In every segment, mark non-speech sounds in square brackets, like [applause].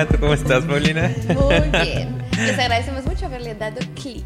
Hola, ¿tú cómo estás, Paulina? Muy bien. Les agradecemos mucho haberle dado clic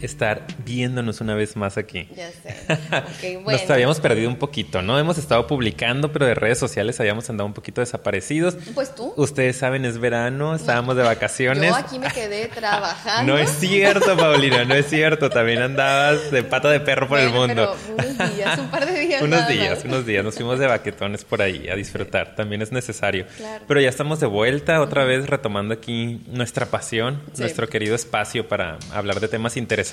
estar viéndonos una vez más aquí. Ya sé. [laughs] Okay, bueno. Nos habíamos perdido un poquito, ¿no? Hemos estado publicando, pero de redes sociales habíamos andado un poquito desaparecidos. Pues tú. Ustedes saben, es verano, estábamos de vacaciones. Yo aquí me quedé [laughs] trabajando. No es cierto, Paulina, no es cierto. También andabas de pata de perro por el mundo. Pero unos días, un par de días. [laughs] unos días, unos días. Nos fuimos de baquetones por ahí a disfrutar. También es necesario. Claro. Pero ya estamos de vuelta, otra vez retomando aquí nuestra pasión, nuestro querido espacio para hablar de temas interesantes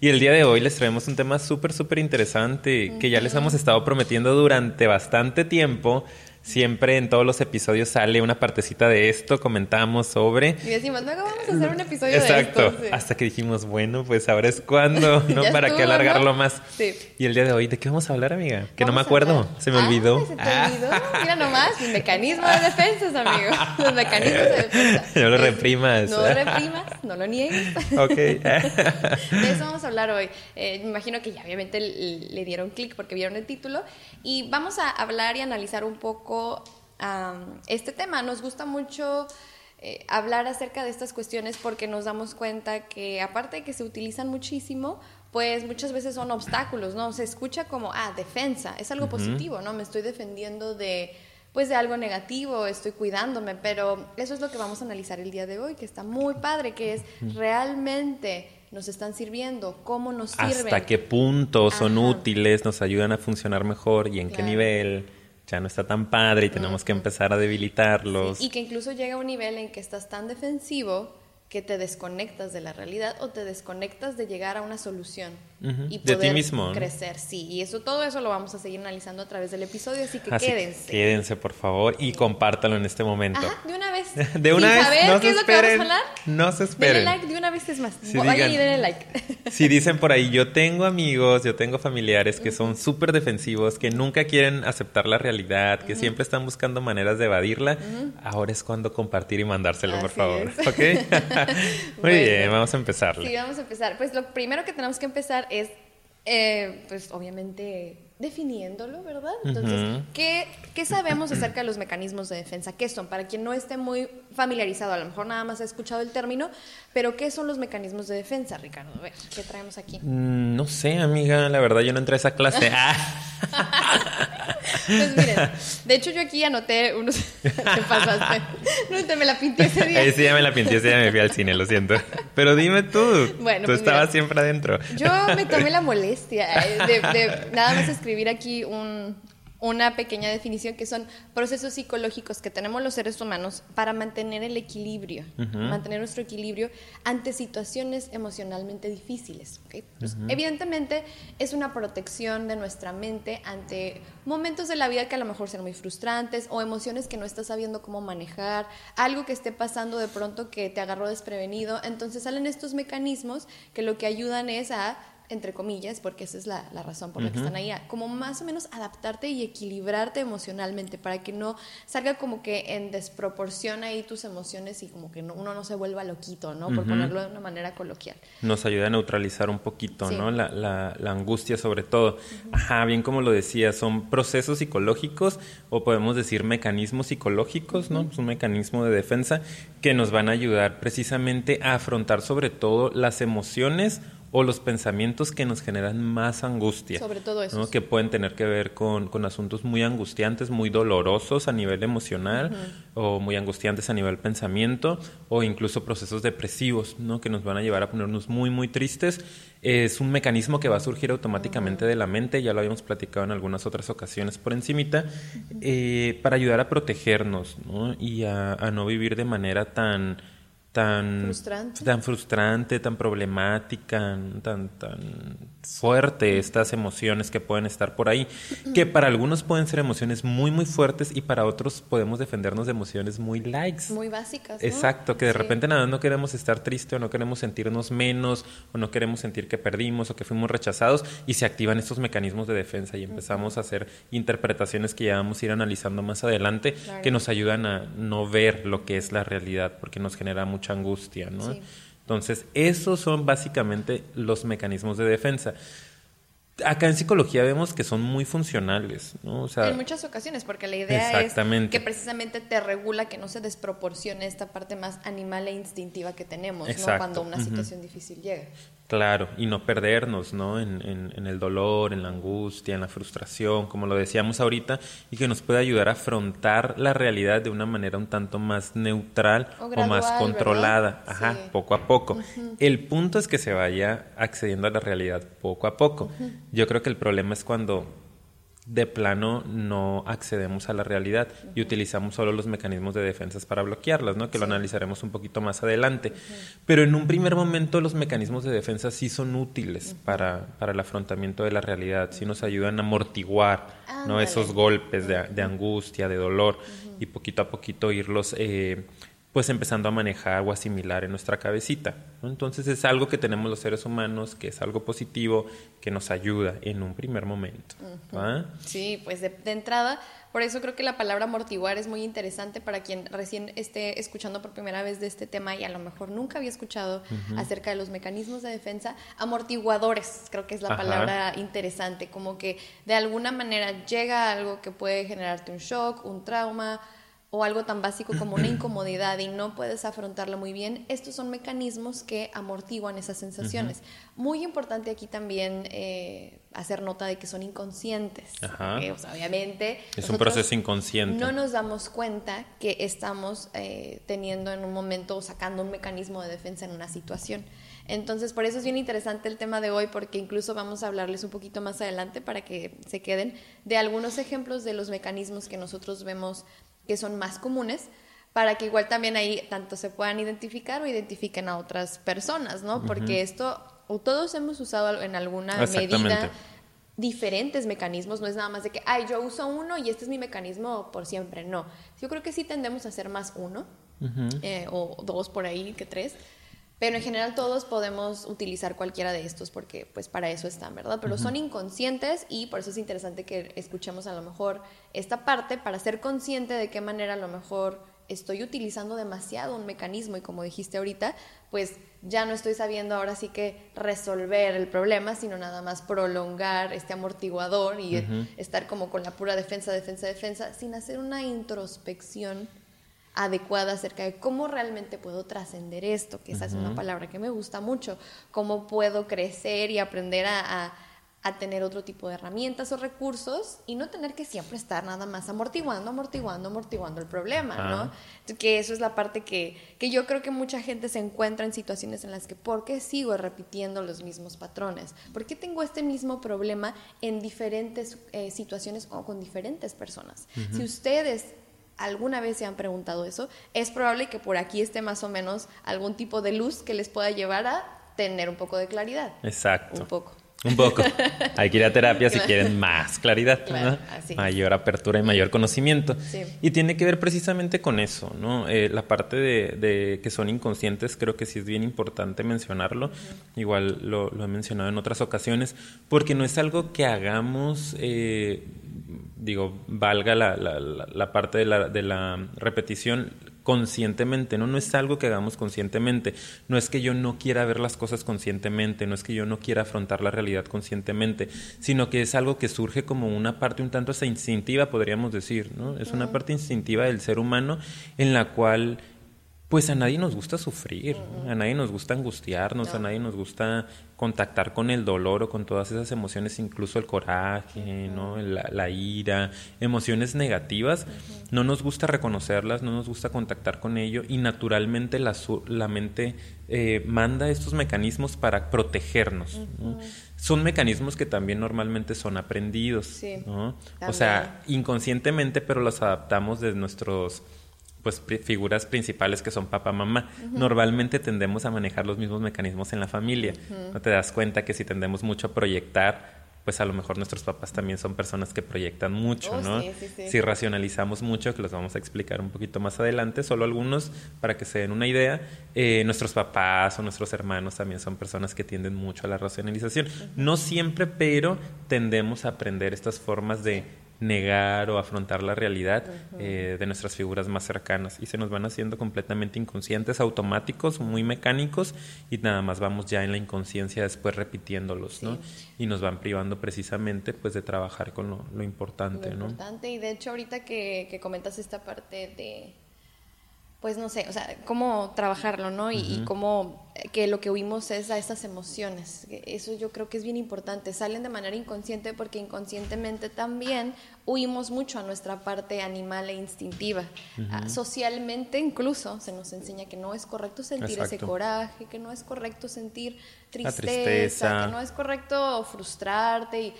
y el día de hoy les traemos un tema súper, súper interesante que ya les hemos estado prometiendo durante bastante tiempo Siempre en todos los episodios sale una partecita de esto, comentamos sobre. Y decimos, luego vamos a hacer un episodio de esto. Exacto. Hasta que dijimos, bueno, pues ahora es cuando, [laughs] ¿no? ¿Para qué alargarlo más? Sí. Y el día de hoy, ¿de qué vamos a hablar, amiga? Que no me acuerdo, se me olvidó. ¿Se te olvidó? Mira nomás, el mecanismo de [laughs] defensas, amigo. [laughs] Los mecanismos de defensa. No lo reprimas. No lo reprimas, no lo niegues. Ok. de eso vamos a hablar hoy. Eh, me imagino que ya obviamente le dieron clic porque vieron el título. Y vamos a hablar y analizar un poco este tema. Nos gusta mucho eh, hablar acerca de estas cuestiones porque nos damos cuenta que aparte de que se utilizan muchísimo, pues muchas veces son obstáculos, ¿no? Se escucha como, ah, defensa, es algo positivo, ¿no? Me estoy defendiendo de pues de algo negativo, estoy cuidándome, pero eso es lo que vamos a analizar el día de hoy, que está muy padre, que es realmente nos están sirviendo, cómo nos sirven. Hasta qué punto son útiles, nos ayudan a funcionar mejor y en qué nivel ya no está tan padre y tenemos que empezar a debilitarlos. y que incluso llega a un nivel en que estás tan defensivo que te desconectas de la realidad o te desconectas de llegar a una solución y poder de ti mismo. crecer. Sí, y eso todo eso lo vamos a seguir analizando a través del episodio, así que quédense. quédense, por favor, y compártalo en este momento. Ajá, de una vez. [laughs] de una vez. Saber no qué es lo que vamos a hablar. No se esperen. Denle like de una vez es más. Si Vayan y denle like. [laughs] si dicen por ahí, yo tengo amigos, yo tengo familiares que son súper defensivos, que nunca quieren aceptar la realidad, que siempre están buscando maneras de evadirla, ahora es cuando compartir y mandárselo, por favor. ¿Ok? [laughs] Muy bien, vamos a empezar. Sí, vamos a empezar. Pues lo primero que tenemos que empezar es, eh, pues obviamente definiéndolo, ¿verdad? Entonces, ¿qué, ¿qué, sabemos acerca de los mecanismos de defensa? ¿Qué son? Para quien no esté muy familiarizado, a lo mejor nada más ha escuchado el término, pero ¿qué son los mecanismos de defensa, Ricardo? A ver, ¿qué traemos aquí? Mm, no sé, amiga, la verdad yo no entré a esa clase. [laughs] Ah. pues miren, de hecho yo aquí anoté unos... [laughs] ¿Qué pasaste? No te me la pinté ese día. [laughs] sí, ya me la pinté ese día, me fui al cine, lo siento. Pero dime tú, bueno, tú pues estabas siempre adentro. Yo me tomé la molestia de, de nada más escribir aquí un, una pequeña definición que son procesos psicológicos que tenemos los seres humanos para mantener el equilibrio, mantener nuestro equilibrio ante situaciones emocionalmente difíciles. Pues, evidentemente es una protección de nuestra mente ante momentos de la vida que a lo mejor sean muy frustrantes o emociones que no estás sabiendo cómo manejar, algo que esté pasando de pronto que te agarró desprevenido. Entonces salen estos mecanismos que lo que ayudan es a entre comillas, porque esa es la, razón por la que están ahí, como más o menos adaptarte y equilibrarte emocionalmente para que no salga como que en desproporción ahí tus emociones y como que uno no se vuelva loquito, ¿no? Por ponerlo de una manera coloquial. Nos ayuda a neutralizar un poquito, ¿no? La, la, angustia sobre todo. Ajá, bien como lo decía, son procesos psicológicos o podemos decir mecanismos psicológicos, ¿no? Es un mecanismo de defensa que nos van a ayudar precisamente a afrontar sobre todo las emociones o los pensamientos que nos generan más angustia. Sobre todo eso. Que pueden tener que ver con, asuntos muy angustiantes, muy dolorosos a nivel emocional, o muy angustiantes a nivel pensamiento, o incluso procesos depresivos, ¿no? que nos van a llevar a ponernos muy, muy tristes. Es un mecanismo que va a surgir automáticamente de la mente, ya lo habíamos platicado en algunas otras ocasiones por encimita, eh, para ayudar a protegernos ¿no? y a no vivir de manera tan tan frustrante, tan, frustrante, tan problemática, tan, tan fuerte estas emociones que pueden estar por ahí, que para algunos pueden ser emociones muy, muy fuertes y para otros podemos defendernos de emociones muy likes. Muy básicas. Exacto, que de repente nada, no queremos estar triste o no queremos sentirnos menos o no queremos sentir que perdimos o que fuimos rechazados y se activan estos mecanismos de defensa y empezamos a hacer interpretaciones que ya vamos a ir analizando más adelante que nos ayudan a no ver lo que es la realidad porque nos genera mucho angustia, ¿no? Entonces, esos son básicamente los mecanismos de defensa. acá en psicología vemos que son muy funcionales, ¿no? O sea, en muchas ocasiones, porque la idea es que precisamente te regula que no se desproporcione esta parte más animal e instintiva que tenemos, ¿no? Cuando una situación difícil llega. Claro, y no perdernos, ¿no? En, en, el dolor, en la angustia, en la frustración, como lo decíamos ahorita, y que nos puede ayudar a afrontar la realidad de una manera un tanto más neutral o, más controlada, ajá, poco a poco. El punto es que se vaya accediendo a la realidad poco a poco. Yo creo que el problema es cuando de plano no accedemos a la realidad y utilizamos solo los mecanismos de defensa para bloquearlas, ¿no? Que lo analizaremos un poquito más adelante. Pero en un primer momento los mecanismos de defensa sí son útiles para, para el afrontamiento de la realidad, sí nos ayudan a amortiguar, ¿no? Esos golpes de, de, angustia, de dolor y poquito a poquito irlos eh, pues empezando a manejar o asimilar en nuestra cabecita. Entonces es algo que tenemos los seres humanos, que es algo positivo, que nos ayuda en un primer momento. Sí, pues de, entrada, por eso creo que la palabra amortiguar es muy interesante para quien recién esté escuchando por primera vez de este tema y a lo mejor nunca había escuchado acerca de los mecanismos de defensa. Amortiguadores, creo que es la palabra interesante, como que de alguna manera llega algo que puede generarte un shock, un trauma, o algo tan básico como una [clears throat] incomodidad y no puedes afrontarlo muy bien, estos son mecanismos que amortiguan esas sensaciones. Muy importante aquí también eh, hacer nota de que son inconscientes. obviamente... Es un proceso inconsciente. No nos damos cuenta que estamos eh, teniendo en un momento o sacando un mecanismo de defensa en una situación. Entonces, por eso es bien interesante el tema de hoy, porque incluso vamos a hablarles un poquito más adelante para que se queden de algunos ejemplos de los mecanismos que nosotros vemos que son más comunes, para que igual también ahí tanto se puedan identificar o identifiquen a otras personas, ¿no? Porque esto, o todos hemos usado en alguna medida diferentes mecanismos, no es nada más de que, ay, yo uso uno y este es mi mecanismo por siempre, no. Yo creo que sí tendemos a hacer más uno, eh, o dos por ahí que tres, pero en general todos podemos utilizar cualquiera de estos porque pues para eso están, ¿verdad? Pero son inconscientes y por eso es interesante que escuchemos a lo mejor esta parte para ser consciente de qué manera a lo mejor estoy utilizando demasiado un mecanismo. Y como dijiste ahorita, pues ya no estoy sabiendo ahora sí que resolver el problema, sino nada más prolongar este amortiguador y estar como con la pura defensa, defensa, defensa, sin hacer una introspección adecuada acerca de cómo realmente puedo trascender esto, que esa es una palabra que me gusta mucho, cómo puedo crecer y aprender a, tener otro tipo de herramientas o recursos y no tener que siempre estar nada más amortiguando, amortiguando, amortiguando el problema, ¿no? Que eso es la parte que, que yo creo que mucha gente se encuentra en situaciones en las que, ¿por qué sigo repitiendo los mismos patrones? ¿Por qué tengo este mismo problema en diferentes eh, situaciones o con diferentes personas? Si ustedes alguna vez se han preguntado eso, es probable que por aquí esté más o menos algún tipo de luz que les pueda llevar a tener un poco de claridad. Exacto. Un poco. Un poco. [laughs] Hay que ir a terapia si quieren más claridad, mayor apertura y mayor conocimiento. Y tiene que ver precisamente con eso, ¿no? Eh, la parte de, que son inconscientes creo que sí es bien importante mencionarlo. Igual lo, he mencionado en otras ocasiones, porque no es algo que hagamos eh, digo, valga la, la, la parte de la, de la repetición conscientemente, ¿no? No es algo que hagamos conscientemente, no es que yo no quiera ver las cosas conscientemente, no es que yo no quiera afrontar la realidad conscientemente, sino que es algo que surge como una parte un tanto instintiva, podríamos decir, ¿no? Es una parte instintiva del ser humano en la cual pues a nadie nos gusta sufrir, a nadie nos gusta angustiarnos, a nadie nos gusta contactar con el dolor o con todas esas emociones, incluso el coraje, ¿no? la, ira, emociones negativas. No nos gusta reconocerlas, no nos gusta contactar con ello y naturalmente la, la mente eh, manda estos mecanismos para protegernos. Son mecanismos que también normalmente son aprendidos, o sea, inconscientemente, pero los adaptamos de nuestros pues figuras principales que son papá, mamá. Normalmente tendemos a manejar los mismos mecanismos en la familia. No te das cuenta que si tendemos mucho a proyectar, pues a lo mejor nuestros papás también son personas que proyectan mucho, oh, ¿no? Si racionalizamos mucho, que los vamos a explicar un poquito más adelante, solo algunos para que se den una idea, eh, nuestros papás o nuestros hermanos también son personas que tienden mucho a la racionalización. No siempre, pero tendemos a aprender estas formas de negar o afrontar la realidad eh, de nuestras figuras más cercanas. Y se nos van haciendo completamente inconscientes, automáticos, muy mecánicos y nada más vamos ya en la inconsciencia después repitiéndolos, ¿no? Y nos van privando precisamente pues de trabajar con lo, importante, lo importante. Y de hecho ahorita que, que comentas esta parte de pues no sé, o sea, cómo trabajarlo, ¿no? Y, cómo eh, que lo que oímos es a estas emociones. Eso yo creo que es bien importante. Salen de manera inconsciente porque inconscientemente también huimos mucho a nuestra parte animal e instintiva. Ah, socialmente incluso se nos enseña que no es correcto sentir ese coraje, que no es correcto sentir tristeza, que no es correcto frustrarte y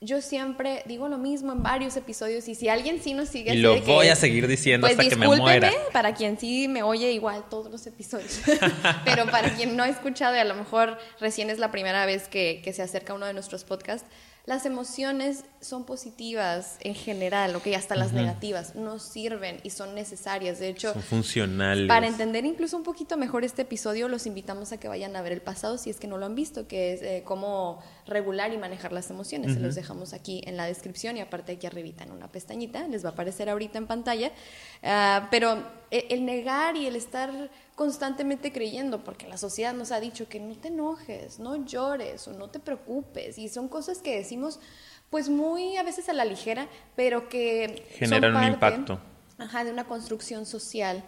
yo siempre digo lo mismo en varios episodios y si alguien sí nos sigue... Y lo voy a seguir diciendo pues hasta que me muera. para quien sí me oye igual todos los episodios, [laughs] pero para quien no ha escuchado y a lo mejor recién es la primera vez que, que se acerca a uno de nuestros podcasts, las emociones son positivas en general, ¿ok? Hasta las negativas nos sirven y son necesarias. De hecho, son funcionales. Para entender incluso un poquito mejor este episodio, los invitamos a que vayan a ver el pasado si es que no lo han visto, que es eh, cómo regular y manejar las emociones. Se los dejamos aquí en la descripción y aparte aquí arribita en una pestañita, les va a aparecer ahorita en pantalla. Ah, pero eh, el negar y el estar constantemente creyendo, porque la sociedad nos ha dicho que no te enojes, no llores o no te preocupes, y son cosas que decimos pues muy a veces a la ligera, pero que generan un impacto. Ajá, de una construcción social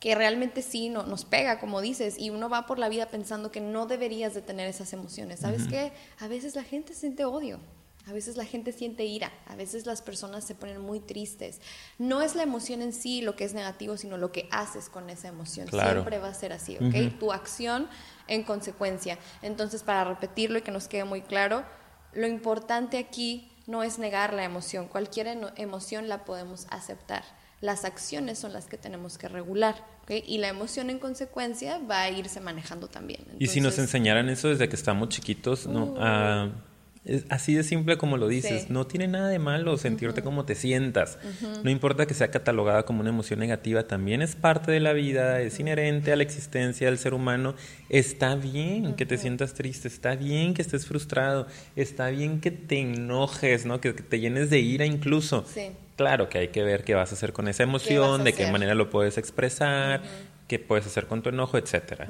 que realmente sí no, nos pega, como dices, y uno va por la vida pensando que no deberías de tener esas emociones. ¿Sabes qué? A veces la gente siente odio, a veces la gente siente ira, a veces las personas se ponen muy tristes. No es la emoción en sí lo que es negativo, sino lo que haces con esa emoción. Siempre va a ser así, ¿ok? Tu acción en consecuencia. Entonces, para repetirlo y que nos quede muy claro, lo importante aquí no es negar la emoción. Cualquier emoción la podemos aceptar. Las acciones son las que tenemos que regular. ¿okay? Y la emoción en consecuencia va a irse manejando también. y si nos enseñaran eso desde que estamos chiquitos, ¿no? Uh. Ah, es así de simple como lo dices, no tiene nada de malo sentirte como te sientas. No importa que sea catalogada como una emoción negativa, también es parte de la vida, es inherente a la existencia del ser humano. Está bien que te sientas triste, está bien que estés frustrado, está bien que te enojes, ¿no? que, te llenes de ira incluso. Claro que hay que ver qué vas a hacer con esa emoción, de qué manera lo puedes expresar, qué puedes hacer con tu enojo, etcétera.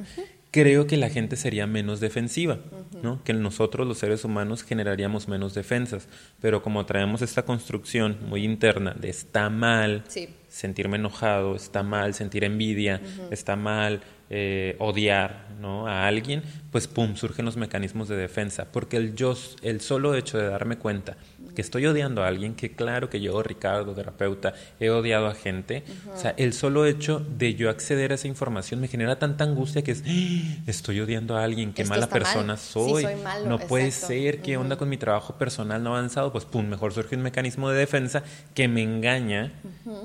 Creo que la gente sería menos defensiva, ¿no? Que nosotros los seres humanos generaríamos menos defensas, pero como traemos esta construcción muy interna de está mal sentirme enojado, está mal sentir envidia, está mal eh, odiar ¿no? a alguien, pues pum, surgen los mecanismos de defensa, porque el yo, el solo hecho de darme cuenta que estoy odiando a alguien, que claro que yo, Ricardo, terapeuta, he odiado a gente, o sea, el solo hecho de yo acceder a esa información me genera tanta angustia que es, ¡Ah! estoy odiando a alguien, qué mala persona soy, no puede ser, qué onda con mi trabajo personal no avanzado, pues pum, mejor surge un mecanismo de defensa que me engaña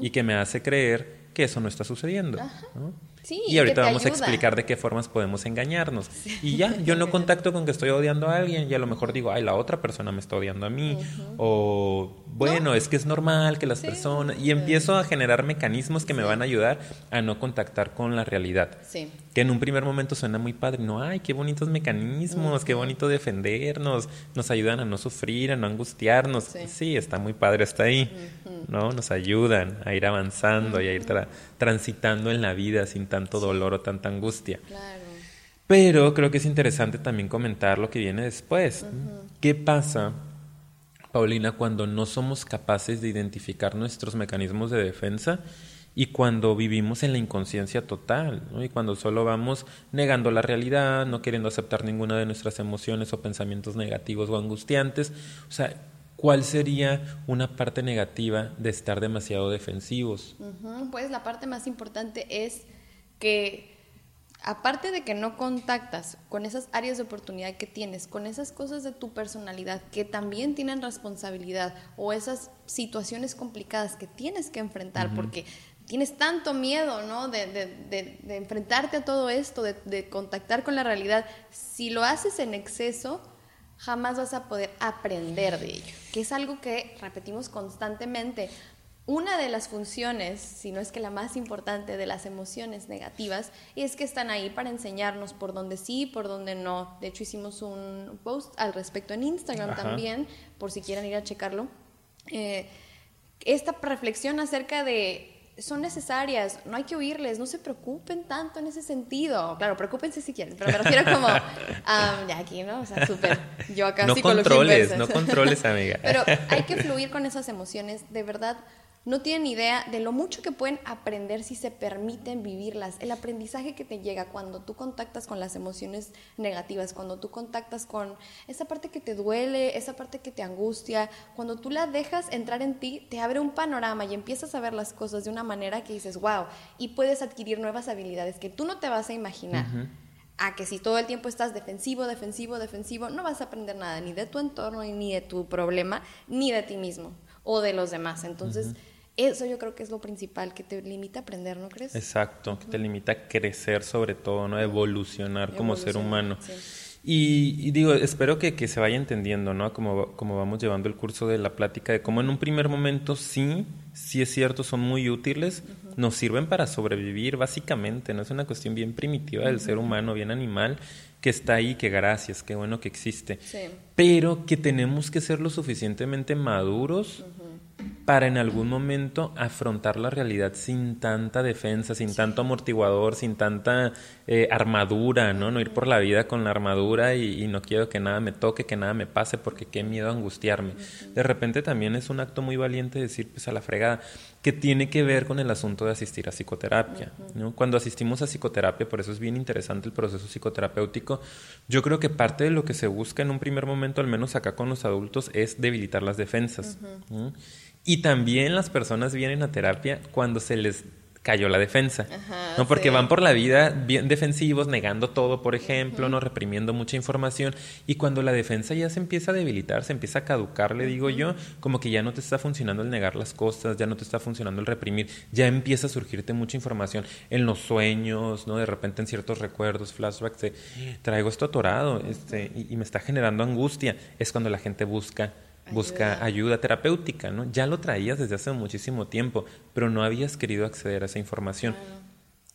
y que me hace creer que eso no está sucediendo. ¿no? Y ahorita vamos a explicar de qué formas podemos engañarnos. Y ya, yo no [laughs] contacto con que estoy odiando a alguien y a lo mejor digo, ay, la otra persona me está odiando a mí. O, bueno, es que es normal que las personas... Y empiezo a generar mecanismos que me van a ayudar a no contactar con la realidad. Que en un primer momento suena muy padre. No, ay, qué bonitos mecanismos, qué bonito defendernos. Nos ayudan a no sufrir, a no angustiarnos. Sí, está muy padre, está ahí. ¿No? Nos ayudan a ir avanzando y a ir transitando en la vida sin tanto dolor o tanta angustia. Pero creo que es interesante también comentar lo que viene después. ¿Qué pasa, Paulina, cuando no somos capaces de identificar nuestros mecanismos de defensa y cuando vivimos en la inconsciencia total, y cuando solo vamos negando la realidad, no queriendo aceptar ninguna de nuestras emociones o pensamientos negativos o angustiantes? O sea, ¿Cuál sería una parte negativa de estar demasiado defensivos? Pues la parte más importante es que aparte de que no contactas con esas áreas de oportunidad que tienes, con esas cosas de tu personalidad que también tienen responsabilidad o esas situaciones complicadas que tienes que enfrentar porque tienes tanto miedo, ¿no? De, de, de enfrentarte a todo esto, de contactar con la realidad, si lo haces en exceso, jamás vas a poder aprender de ello, que es algo que repetimos constantemente. Una de las funciones, si no es que la más importante de las emociones negativas, es que están ahí para enseñarnos por dónde sí, por dónde no. De hecho, hicimos un post al respecto en Instagram también, por si quieren ir a checarlo. eh, esta reflexión acerca de son necesarias, no hay que oírles, no se preocupen tanto en ese sentido. Claro, preocúpense si quieren, pero me refiero como, [laughs] ya aquí, ¿no? O sea, súper, yo acá No controles, no controles, amiga. [laughs] pero hay que fluir con esas emociones, de verdad, no tienen idea de lo mucho que pueden aprender si se permiten vivirlas. El aprendizaje que te llega cuando tú contactas con las emociones negativas, cuando tú contactas con esa parte que te duele, esa parte que te angustia, cuando tú la dejas entrar en ti, te abre un panorama y empiezas a ver las cosas de una manera que dices, wow, y puedes adquirir nuevas habilidades que tú no te vas a imaginar. A que si todo el tiempo estás defensivo, defensivo, defensivo, no vas a aprender nada ni de tu entorno, ni de tu problema, ni de ti mismo o de los demás. Entonces, eso yo creo que es lo principal, que te limita a aprender, ¿no crees? Exacto, que te limita a crecer sobre todo, ¿no? Evolucionar como ser humano. Y, digo, espero que, que, se vaya entendiendo, ¿no? Como, como vamos llevando el curso de la plática, de cómo en un primer momento sí, sí es cierto, son muy útiles, nos sirven para sobrevivir básicamente, ¿no? Es una cuestión bien primitiva del ser humano, bien animal, que está ahí, que gracias, qué bueno que existe. Pero que tenemos que ser lo suficientemente maduros para en algún momento afrontar la realidad sin tanta defensa, sin tanto amortiguador, sin tanta eh, armadura, ¿no? No ir por la vida con la armadura y, no quiero que nada me toque, que nada me pase, porque qué miedo a angustiarme. De repente también es un acto muy valiente decir, pues a la fregada, que tiene que ver con el asunto de asistir a psicoterapia. ¿no? Cuando asistimos a psicoterapia, por eso es bien interesante el proceso psicoterapéutico, yo creo que parte de lo que se busca en un primer momento, al menos acá con los adultos, es debilitar las defensas. Y también las personas vienen a terapia cuando se les cayó la defensa. no porque van por la vida bien defensivos, negando todo, por ejemplo, no reprimiendo mucha información y cuando la defensa ya se empieza a debilitar, se empieza a caducar, le digo yo, como que ya no te está funcionando el negar las cosas, ya no te está funcionando el reprimir, ya empieza a surgirte mucha información en los sueños, ¿no? De repente en ciertos recuerdos, flashbacks de traigo esto atorado, este y, y me está generando angustia, es cuando la gente busca busca ayuda. terapéutica, ¿no? Ya lo traías desde hace muchísimo tiempo, pero no habías querido acceder a esa información.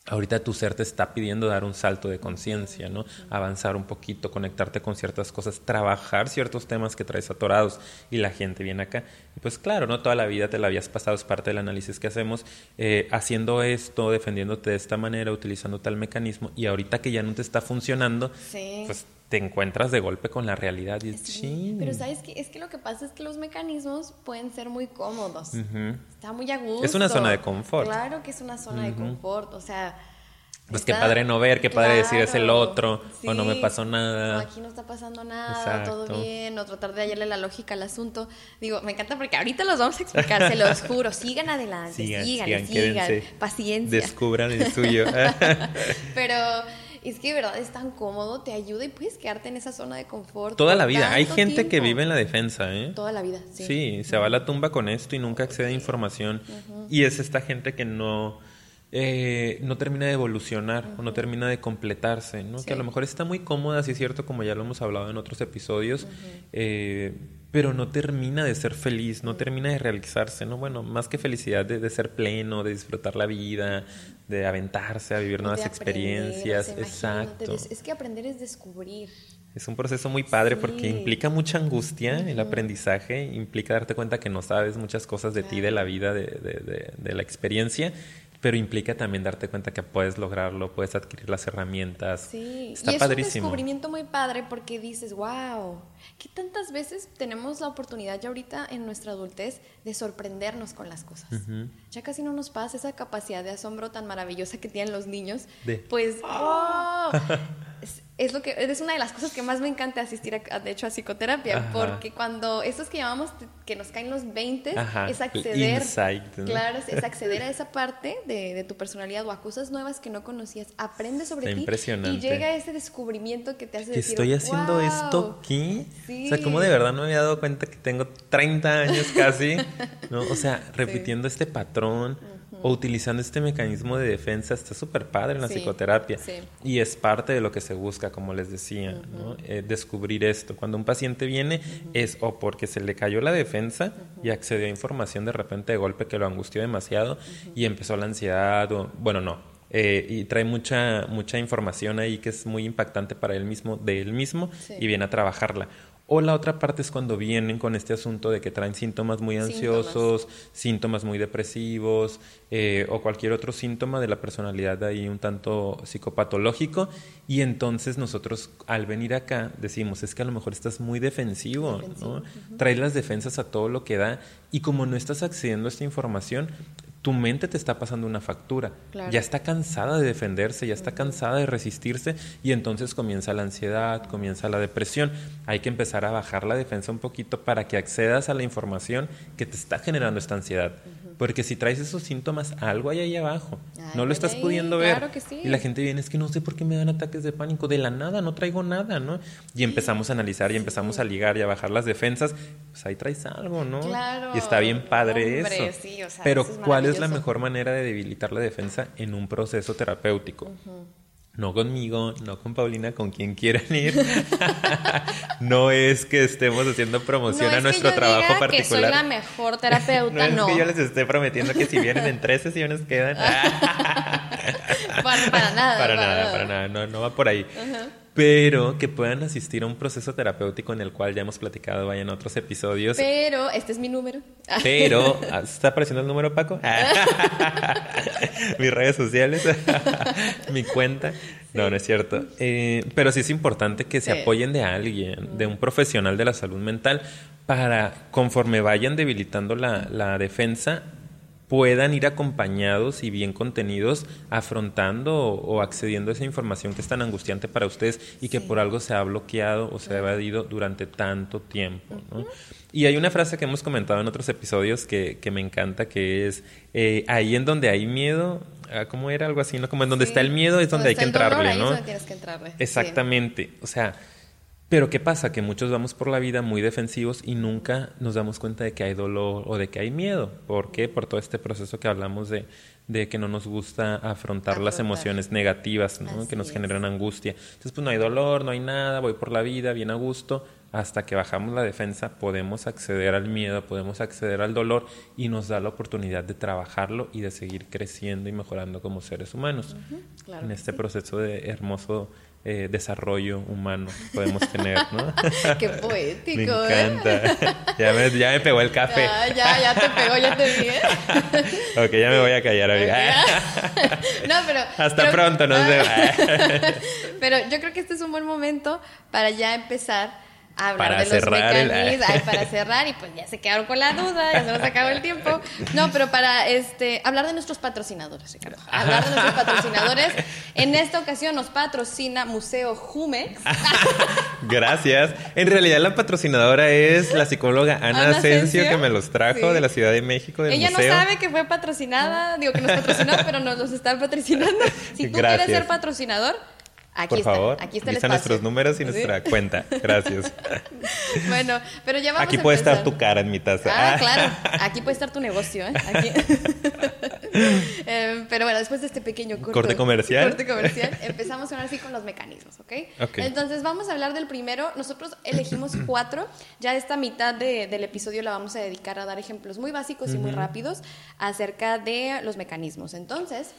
Ahorita tu ser te está pidiendo dar un salto de conciencia, ¿no? Avanzar un poquito, conectarte con ciertas cosas, trabajar ciertos temas que traes atorados y la gente viene acá. Y pues claro, no toda la vida te la habías pasado, es parte del análisis que hacemos, eh, haciendo esto, defendiéndote de esta manera, utilizando tal mecanismo y ahorita que ya no te está funcionando, pues te encuentras de golpe con la realidad y sí, Pero sabes que es que lo que pasa es que los mecanismos pueden ser muy cómodos. Está muy a gusto. Es una zona de confort. Claro que es una zona de confort, o sea, pues qué padre no ver, qué padre decir es el otro, o no me pasó nada. No, aquí no está pasando nada, todo bien, o tratar de hallarle la lógica al asunto. Digo, me encanta porque ahorita los vamos a explicar, se los [laughs] juro, sigan adelante, sigan, sigan, sigan, paciencia. Descubran el suyo. [laughs] [laughs] Pero es que de verdad es tan cómodo, te ayuda y puedes quedarte en esa zona de confort. Toda la vida. Hay gente que vive en la defensa, ¿eh? Toda la vida, sí. Sí, se va a la tumba con esto y nunca accede a información. Y es esta gente que no, eh, no termina de evolucionar o no termina de completarse, ¿no? Que a lo mejor está muy cómoda, sí es cierto, como ya lo hemos hablado en otros episodios, eh, pero no termina de ser feliz, no termina de realizarse, ¿no? Bueno, más que felicidad de, ser pleno, de disfrutar la vida, de aventarse, a vivir nuevas experiencias. Exacto. Es que aprender es descubrir. Es un proceso muy padre porque implica mucha angustia el aprendizaje, implica darte cuenta que no sabes muchas cosas de ti, de la vida, de, de, de la experiencia, pero implica también darte cuenta que puedes lograrlo, puedes adquirir las herramientas. Sí, Está y es un descubrimiento muy padre porque dices, wow, ¿qué tantas veces tenemos la oportunidad ya ahorita en nuestra adultez de sorprendernos con las cosas? Ya casi no nos pasa esa capacidad de asombro tan maravillosa que tienen los niños. Pues, ¡oh! [laughs] es lo que es una de las cosas que más me encanta asistir a, de hecho a psicoterapia porque cuando esos que llamamos que nos caen los 20 es acceder claro es, [laughs] acceder a esa parte de, tu personalidad o a cosas nuevas que no conocías. Aprendes sobre ti y llega ese descubrimiento que te hace decir estoy haciendo esto aquí o sea como de verdad no me había dado cuenta que tengo 30 años casi [laughs] no o sea repitiendo este patrón o utilizando este mecanismo de defensa está súper padre en la psicoterapia. Y es parte de lo que se busca, como les decía, ¿no? Eh, descubrir esto. Cuando un paciente viene es o porque se le cayó la defensa y accedió a información de repente de golpe que lo angustió demasiado y empezó la ansiedad, o, bueno, no, eh, y trae mucha, mucha información ahí que es muy impactante para él mismo, de él mismo, y viene a trabajarla O la otra parte es cuando vienen con este asunto de que traen síntomas muy ansiosos, síntomas, muy depresivos eh, o cualquier otro síntoma de la personalidad ahí un tanto psicopatológico. Y entonces nosotros al venir acá decimos, es que a lo mejor estás muy defensivo, ¿no? Traes las defensas a todo lo que da y como no estás accediendo a esta información, tu mente te está pasando una factura. Ya está cansada de defenderse, ya está cansada de resistirse y entonces comienza la ansiedad, comienza la depresión. Hay que empezar a bajar la defensa un poquito para que accedas a la información que te está generando esta ansiedad. Porque si traes esos síntomas, algo hay ahí abajo. no lo estás pudiendo ver. Y la gente viene, es que no sé por qué me dan ataques de pánico. De la nada, no traigo nada, ¿no? Y empezamos a analizar y empezamos a ligar y a bajar las defensas. Pues ahí traes algo, ¿no? Claro. Y está bien padre eso. Pero ¿cuál es la mejor manera de debilitar la defensa en un proceso terapéutico? No conmigo, no con Paulina, con quien quieran ir. [laughs] no es que estemos haciando promoción a nuestro trabajo particular. Que soy la mejor terapeuta, no. [laughs] no. Es que yo les esté prometiendo que si vienen en tres sesiones quedan. [laughs] para, para, nada. Para, nada, para nada. No, no va por ahí. Pero que puedan asistir a un proceso terapéutico en el cual ya hemos platicado, vayan a otros episodios. Pero, este es mi número. [laughs] Pero, ¿está apareciendo el número, Paco? [laughs] Mis redes sociales, [laughs] mi cuenta. No, no es cierto. Eh, pero sí es importante que se apoyen de alguien, de un profesional de la salud mental, para conforme vayan debilitando la, la defensa, puedan ir acompañados y bien contenidos afrontando o, accediendo a esa información que es tan angustiante para ustedes y que por algo se ha bloqueado o se ha evadido durante tanto tiempo. Y hay una frase que hemos comentado en otros episodios que, que me encanta, que es, eh, ahí en donde hay miedo, ah, ¿cómo era? Algo así, ¿no? Como en donde está el miedo es donde, hay que entrarle, ¿no? tienes que entrarle. Exactamente. O sea, pero ¿qué pasa? Que muchos vamos por la vida muy defensivos y nunca nos damos cuenta de que hay dolor o de que hay miedo. ¿Por qué? Por todo este proceso que hablamos de, de que no nos gusta afrontar, las emociones negativas ¿no? que nos generan angustia. Entonces, pues no hay dolor, no hay nada, voy por la vida bien a gusto. Hasta que bajamos la defensa podemos acceder al miedo, podemos acceder al dolor y nos da la oportunidad de trabajarlo y de seguir creciendo y mejorando como seres humanos en este proceso de hermoso eh, desarrollo humano podemos tener, ¿no? [laughs] Qué poético. me ¿eh? encanta. Ya, me, ya, me, pegó el café. Ya, ya, te pegó, ya te vi. ¿eh? [laughs] ok, ya me voy a callar ahorita. [laughs] no, pero... Hasta pronto, nos vemos. pero yo creo que este es un buen momento para ya empezar hablar para de los mecanismos, para [laughs] cerrar y pues ya se quedaron con la duda, ya se nos acabó el tiempo. No, pero para este hablar de nuestros patrocinadores, Ricardo. Hablar de nuestros patrocinadores. En esta ocasión nos patrocina Museo Jumex. [laughs] Gracias. En realidad la patrocinadora es la psicóloga Ana, Asensio, que me los trajo de la Ciudad de México del Ella no sabe que fue patrocinada, digo que nos patrocinó, [laughs] pero nos los están patrocinando. Si tú quieres ser patrocinador, Aquí Por favor, aquí está, están nuestros números y nuestra cuenta. Gracias. [laughs] bueno, pero ya vamos Aquí puede estar tu cara en mi taza. Ah, claro. [laughs] Aquí puede estar tu negocio. ¿eh? [laughs] eh, pero bueno, después de este pequeño corte comercial, corte comercial empezamos ahora sí con los mecanismos, ¿ok? Entonces vamos a hablar del primero. Nosotros elegimos [clears throat] cuatro. Ya esta mitad de, del episodio la vamos a dedicar a dar ejemplos muy básicos y muy rápidos acerca de los mecanismos. Entonces...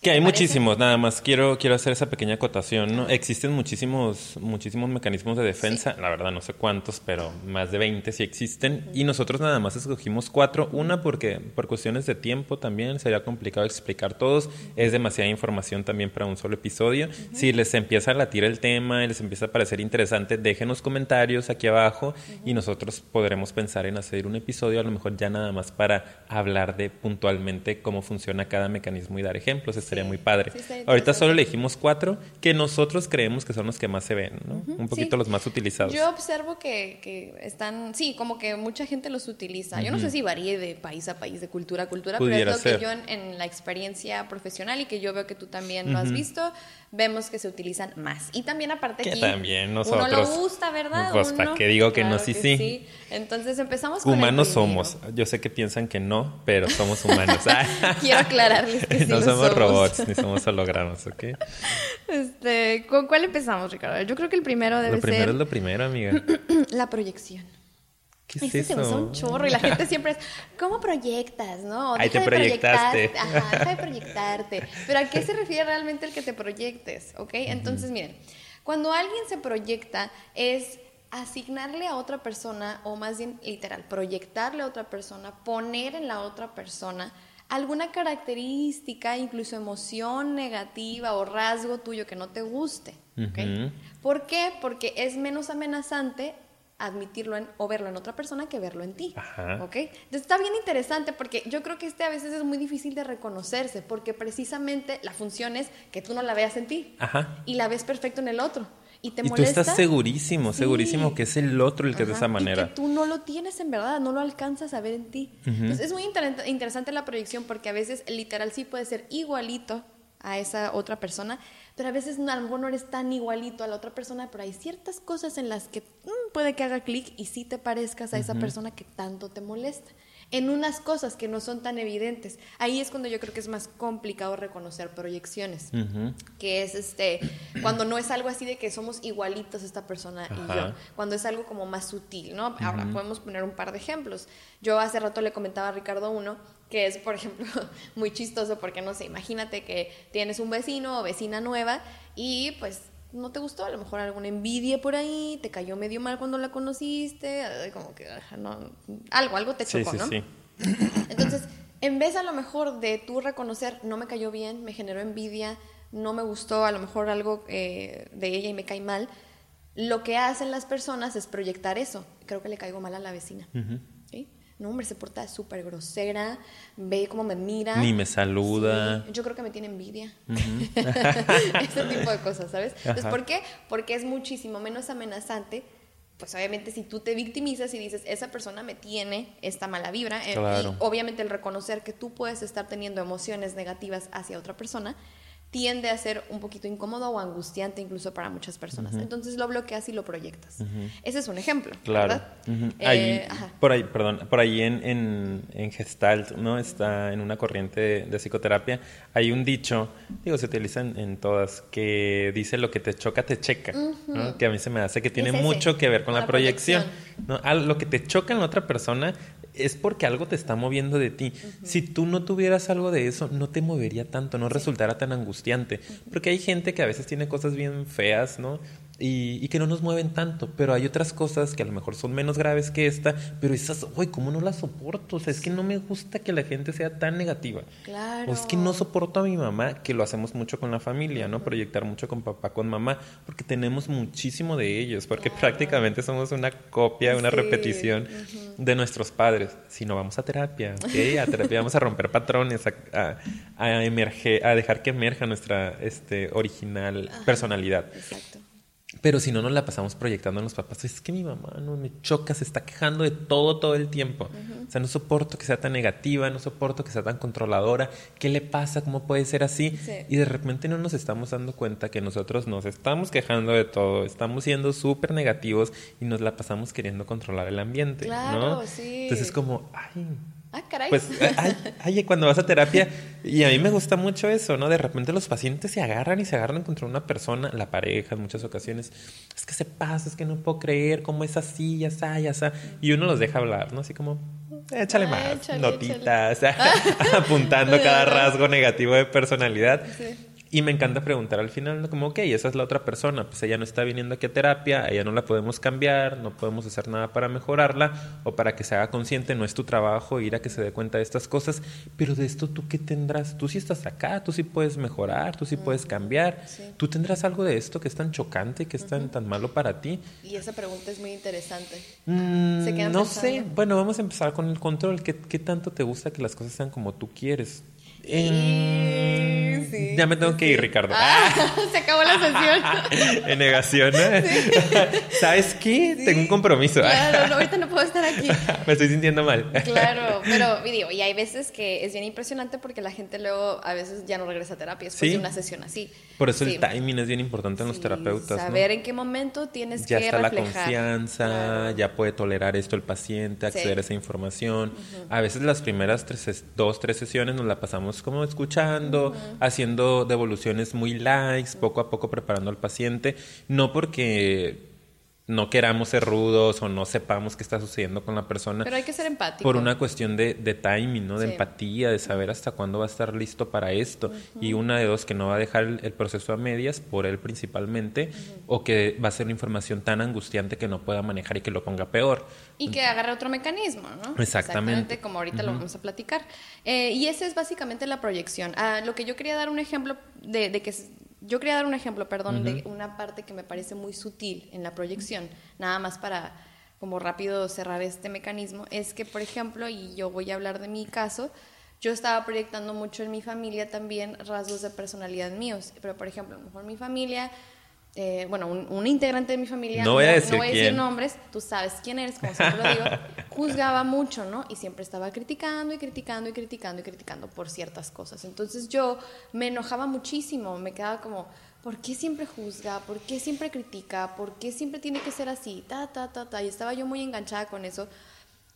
Que hay muchísimos, nada más quiero, quiero hacer esa pequeña acotación, ¿no? Existen muchísimos, muchísimos mecanismos de defensa, la verdad no sé cuántos, pero más de 20 sí existen, y nosotros nada más escogimos cuatro, una porque por cuestiones de tiempo también sería complicado explicar todos, es demasiada información también para un solo episodio. Si les empieza a latir el tema y les empieza a parecer interesante, déjenos comentarios aquí abajo y nosotros podremos pensar en hacer un episodio a lo mejor ya nada más para hablar de puntualmente cómo funciona cada mecanismo y dar ejemplos sería muy padre. Ahorita solo elegimos cuatro que nosotros creemos que son los que más se ven, ¿no? Un poquito los más utilizados. Yo observo que, que, están, sí, como que mucha gente los utiliza. Yo no sé si varíe de país a país, de cultura a cultura, pero es lo que yo en, la experiencia profesional y que yo veo que tú también lo has visto, vemos que se utilizan más. Y también aparte que aquí, también nosotros. Uno lo gusta, ¿verdad? Pues para qué digo que no, sí, sí, Entonces empezamos con Humanos somos. Yo sé que piensan que no, pero somos humanos. [laughs] Quiero aclararles que [laughs] sí no somos, robots ni somos hologramas, ¿ok? Este, ¿con cuál empezamos, Ricardo? Yo creo que el primero debe ser... Lo primero es lo primero, amiga. [clears throat] la proyección. ¿Qué es eso? Se usa un chorro y la gente [laughs] siempre es, ¿cómo proyectas, no? Ahí te proyectaste. Ajá, deja de proyectarte. Pero ¿a qué se refiere realmente el que te proyectes? ¿Ok? Entonces, miren, cuando alguien se proyecta es asignarle a otra persona, o más bien literal, proyectarle a otra persona, poner en la otra persona alguna característica, incluso emoción negativa o rasgo tuyo que no te guste. ¿Por qué? Porque es menos amenazante admitirlo o verlo en otra persona que verlo en ti. ¿Ok? Entonces está bien interesante porque yo creo que este a veces es muy difícil de reconocerse porque precisamente la función es que tú no la veas en ti y la ves perfecto en el otro. Y te molesta. tú estás segurísimo, segurísimo que es el otro el que es de esa manera. Y que tú no lo tienes en verdad, no lo alcanzas a ver en ti. Entonces es muy interesante la proyección porque a veces literal sí puede ser igualito a esa otra persona, pero a veces a lo mejor no eres tan igualito a la otra persona, pero hay ciertas cosas en las que mm, puede que haga clic y sí te parezcas a esa persona que tanto te molesta en unas cosas que no son tan evidentes. Ahí es cuando yo creo que es más complicado reconocer proyecciones, que es este, cuando no es algo así de que somos igualitos esta persona y yo, cuando es algo como más sutil, ¿no? Ahora podemos poner un par de ejemplos. Yo hace rato le comentaba a Ricardo uno, que es, por ejemplo, [laughs] muy chistoso porque, no sé, imagínate que tienes un vecino o vecina nueva y pues no te gustó, a lo mejor alguna envidia por ahí, te cayó medio mal cuando la conociste, como que no, algo, algo te chocó, ¿no? Sí. [clears throat] Entonces, en vez a lo mejor de tú reconocer, no me cayó bien, me generó envidia, no me gustó a lo mejor algo eh, de ella y me cae mal, lo que hacen las personas es proyectar eso. Creo que le caigo mal a la vecina. No, hombre, se porta súper grosera, ve cómo me mira. Ni me saluda. yo creo que me tiene envidia. [laughs] Ese tipo de cosas, ¿sabes? Entonces, ¿por qué? Porque es muchísimo menos amenazante. Pues obviamente si tú te victimizas y dices, esa persona me tiene esta mala vibra, eh, y obviamente el reconocer que tú puedes estar teniendo emociones negativas hacia otra persona, tiende a ser un poquito incómodo o angustiante incluso para muchas personas. Entonces lo bloqueas y lo proyectas. Ese es un ejemplo. Claro. Eh, por ahí, perdón, por ahí en, en, Gestalt, ¿no? Está en una corriente de, psicoterapia. Hay un dicho, digo, se utiliza en, todas, que dice lo que te choca, te checa. Que a mí se me hace que tiene mucho que ver con la, proyección. ¿no? lo que te choca en la otra persona es porque algo te está moviendo de ti. Si tú no tuvieras algo de eso, no te movería tanto, no resultara tan angustiante. Porque hay gente que a veces tiene cosas bien feas, ¿no? Y, que no nos mueven tanto, pero hay otras cosas que a lo mejor son menos graves que esta, pero esas, uy, ¿cómo no las soporto? O sea, es que no me gusta que la gente sea tan negativa. Claro. O es que no soporto a mi mamá, que lo hacemos mucho con la familia, ¿no? Proyectar mucho con papá, con mamá, porque tenemos muchísimo de ellos, porque prácticamente somos una copia, una repetición de nuestros padres. Si no vamos a terapia, ¿ok? A terapia vamos a romper patrones, a, a, emerger, a dejar que emerja nuestra este, original personalidad. Exacto. Pero si no nos la pasamos proyectando a los papás, es que mi mamá no me choca, se está quejando de todo todo el tiempo. O sea, no soporto que sea tan negativa, no soporto que sea tan controladora. ¿Qué le pasa? ¿Cómo puede ser así? Y de repente no nos estamos dando cuenta que nosotros nos estamos quejando de todo, estamos siendo súper negativos y nos la pasamos queriendo controlar el ambiente. Claro, sí. Entonces es como, ay, caray. Pues, ay, cuando vas a terapia, y a mí me gusta mucho eso, ¿no? De repente los pacientes se agarran y se agarran contra una persona, la pareja en muchas ocasiones. Es que se pasa, es que no puedo creer, cómo es así, ya está, ya está. Y uno los deja hablar, ¿no? Así como, échale más, notitas, [laughs] apuntando cada rasgo negativo de personalidad. Sí. Y me encanta preguntar al final, como, ok, esa es la otra persona, pues ella no está viniendo aquí a terapia, ella no la podemos cambiar, no podemos hacer nada para mejorarla o para que se haga consciente, no es tu trabajo ir a que se dé cuenta de estas cosas, pero de esto tú qué tendrás, tú sí estás acá, tú sí puedes mejorar, tú sí puedes cambiar, tú tendrás algo de esto que es tan chocante, que es tan, tan malo para ti. Y esa pregunta es muy interesante. Mm, no sé, bueno, vamos a empezar con el control, ¿Qué, ¿qué tanto te gusta que las cosas sean como tú quieres? Ya me tengo que ir, Ricardo. Ah, [laughs] se acabó la sesión. [laughs] en negación. [laughs] ¿Sabes qué? Tengo un compromiso. Claro, ahorita no puedo estar aquí. me estoy sintiendo mal. claro, pero digo, y hay veces que es bien impresionante porque la gente luego a veces ya no regresa a terapia después de una sesión así. Por eso el timing es bien importante en los terapeutas. Saber en qué momento tienes ya que está la confianza, ya puede tolerar esto el paciente, acceder a esa información. A veces las primeras tres, dos, tres sesiones nos la pasamos como escuchando, haciendo devoluciones muy likes, poco a poco preparando al paciente, no porque no queramos ser rudos o no sepamos qué está sucediendo con la persona. Pero hay que ser empático. Por una cuestión de, de timing, ¿no? De empatía, de saber hasta cuándo va a estar listo para esto. Y una de dos, que no va a dejar el, proceso a medias, por él principalmente, o que va a ser una información tan angustiante que no pueda manejar y que lo ponga peor. Y que agarre otro mecanismo, ¿no? Exactamente. como ahorita lo vamos a platicar. Eh, y esa es básicamente la proyección. Ah, lo que yo quería dar un ejemplo de, de que yo quería dar un ejemplo, perdón, de una parte que me parece muy sutil en la proyección, nada más para como rápido cerrar este mecanismo, es que, por ejemplo, y yo voy a hablar de mi caso, yo estaba proyectando mucho en mi familia también rasgos de personalidad míos, pero por ejemplo, a lo mejor mi familia eh, bueno, un, integrante de mi familia, no voy a decir, nombres, tú sabes quién eres, como siempre lo digo, [laughs] juzgaba mucho, ¿no? Y siempre estaba criticando y criticando y criticando y criticando por ciertas cosas. Entonces yo me enojaba muchísimo, me quedaba como, ¿por qué siempre juzga? ¿Por qué siempre critica? ¿Por qué siempre tiene que ser así? Ta, ta, ta, ta. Y estaba yo muy enganchada con eso.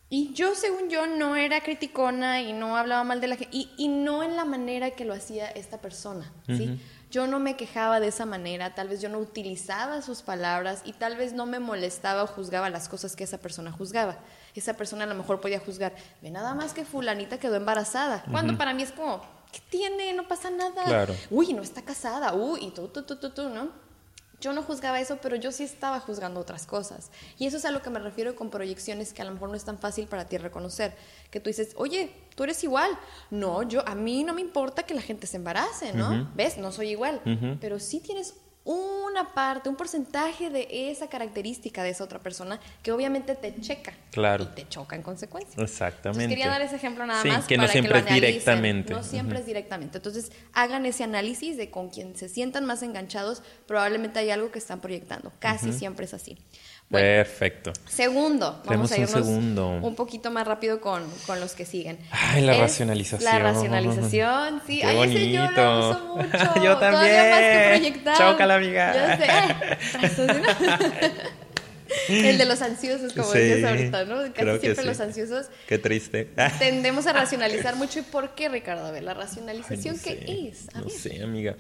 Y yo, según yo, no era criticona y no hablaba mal de la gente, y, y no en la manera que lo hacía esta persona, ¿sí? Yo no me quejaba de esa manera, tal vez yo no utilizaba sus palabras y tal vez no me molestaba o juzgaba las cosas que esa persona juzgaba. Esa persona a lo mejor podía juzgar, ve nada más que fulanita quedó embarazada, cuando para mí es como, ¿qué tiene? No pasa nada. Uy, no está casada, uy, y tú, tú, tú, tú, tú, ¿no? Yo no juzgaba eso, pero yo sí estaba juzgando otras cosas. Y eso es a lo que me refiero con proyecciones que a lo mejor no es tan fácil para ti reconocer. Que tú dices, oye, tú eres igual. No, yo, a mí no me importa que la gente se embarace, ¿no? ¿Ves? No soy igual. Pero sí tienes una parte, un porcentaje de esa característica de esa otra persona que obviamente te checa claro. y te choca en consecuencia. Exactamente. quería dar ese ejemplo nada sí, más. Que no siempre es directamente. No siempre es directamente. Entonces, hagan ese análisis de con quien se sientan más enganchados, probablemente hay algo que están proyectando. Casi siempre es así. Perfecto. Segundo, vamos a irnos un, poquito más rápido con, los que siguen. Ay, la racionalización. La racionalización, sí. Qué Ay, bonito. ese yo lo uso mucho. [laughs] yo también. Todavía más que proyectar. Yo sé. [laughs] [laughs] El de los ansiosos, como sí, ahorita, ¿no? Casi siempre los ansiosos. Qué triste. Tendemos a racionalizar mucho. ¿Y por qué, Ricardo? A ver, la racionalización, ¿qué es? no sé, amiga.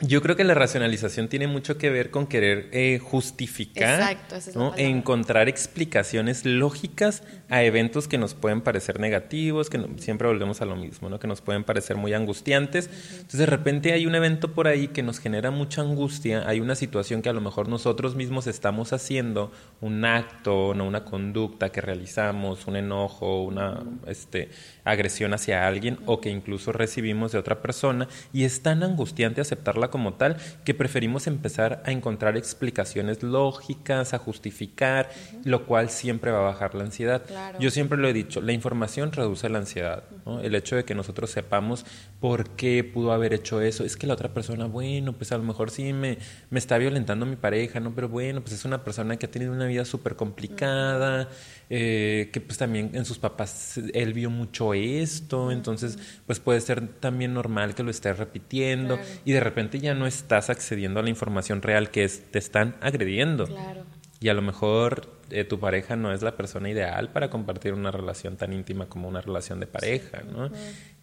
Yo creo que la racionalización tiene mucho que ver con querer eh, justificar, ¿no? encontrar explicaciones lógicas a eventos que nos pueden parecer negativos, que siempre volvemos a lo mismo, ¿no? que nos pueden parecer muy angustiantes. Entonces de repente hay un evento por ahí que nos genera mucha angustia, hay una situación que a lo mejor nosotros mismos estamos haciendo, un acto, ¿no? una conducta que realizamos, un enojo, una este, agresión hacia alguien o que incluso recibimos de otra persona y es tan angustiante aceptarla como tal, que preferimos empezar a encontrar explicaciones lógicas, a justificar, lo cual siempre va a bajar la ansiedad. Yo siempre lo he dicho, la información reduce la ansiedad. El hecho de que nosotros sepamos por qué pudo haber hecho eso, es que la otra persona, bueno, pues a lo mejor sí me, me está violentando mi pareja, ¿no? Pero bueno, pues es una persona que ha tenido una vida súper complicada. Eh, que pues también en sus papás él vio mucho esto, entonces pues puede ser también normal que lo esté repitiendo y de repente ya no estás accediendo a la información real que es, te están agrediendo. Y a lo mejor eh, tu pareja no es la persona ideal para compartir una relación tan íntima como una relación de pareja, ¿no?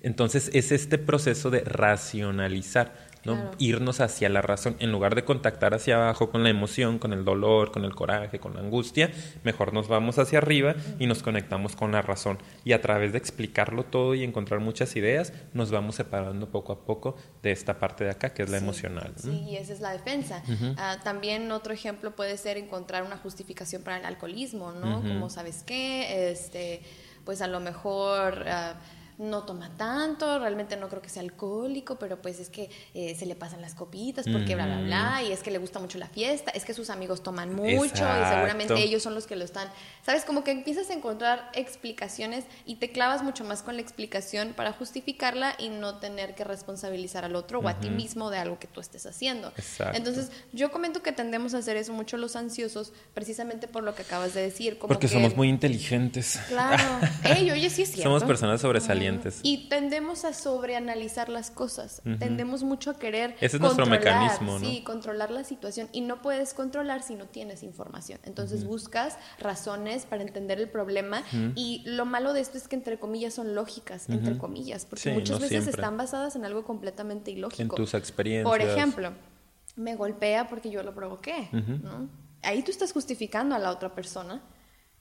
Entonces es este proceso de racionalizar ¿no? Irnos hacia la razón, en lugar de contactar hacia abajo con la emoción, con el dolor, con el coraje, con la angustia, mejor nos vamos hacia arriba y nos conectamos con la razón. Y a través de explicarlo todo y encontrar muchas ideas, nos vamos separando poco a poco de esta parte de acá, que es la emocional. Sí, y esa es la defensa. Ah, también otro ejemplo puede ser encontrar una justificación para el alcoholismo, ¿no? Como, ¿sabes qué? Este, pues a lo mejor... No toma tanto, realmente no creo que sea alcohólico, pero pues es que eh, se le pasan las copitas porque bla, bla, bla, y es que le gusta mucho la fiesta, es que sus amigos toman mucho y seguramente ellos son los que lo están, ¿sabes? Como que empiezas a encontrar explicaciones y te clavas mucho más con la explicación para justificarla y no tener que responsabilizar al otro o a ti mismo de algo que tú estés haciendo. Entonces, yo comento que tendemos a hacer eso mucho los ansiosos, precisamente por lo que acabas de decir. Como porque somos muy inteligentes. Claro. [laughs] Ey, oye, sí es cierto. Somos personas sobresalientes y tendemos a sobreanalizar las cosas. Tendemos mucho a querer. Ese es nuestro mecanismo, ¿no? Sí, controlar la situación. Y no puedes controlar si no tienes información. Entonces buscas razones para entender el problema. Y lo malo de esto es que, entre comillas, son lógicas, entre comillas, porque muchas veces están basadas en algo completamente ilógico. En tus experiencias. Por ejemplo, me golpea porque yo lo provoqué, ¿no? ahí tú estás justificando a la otra persona,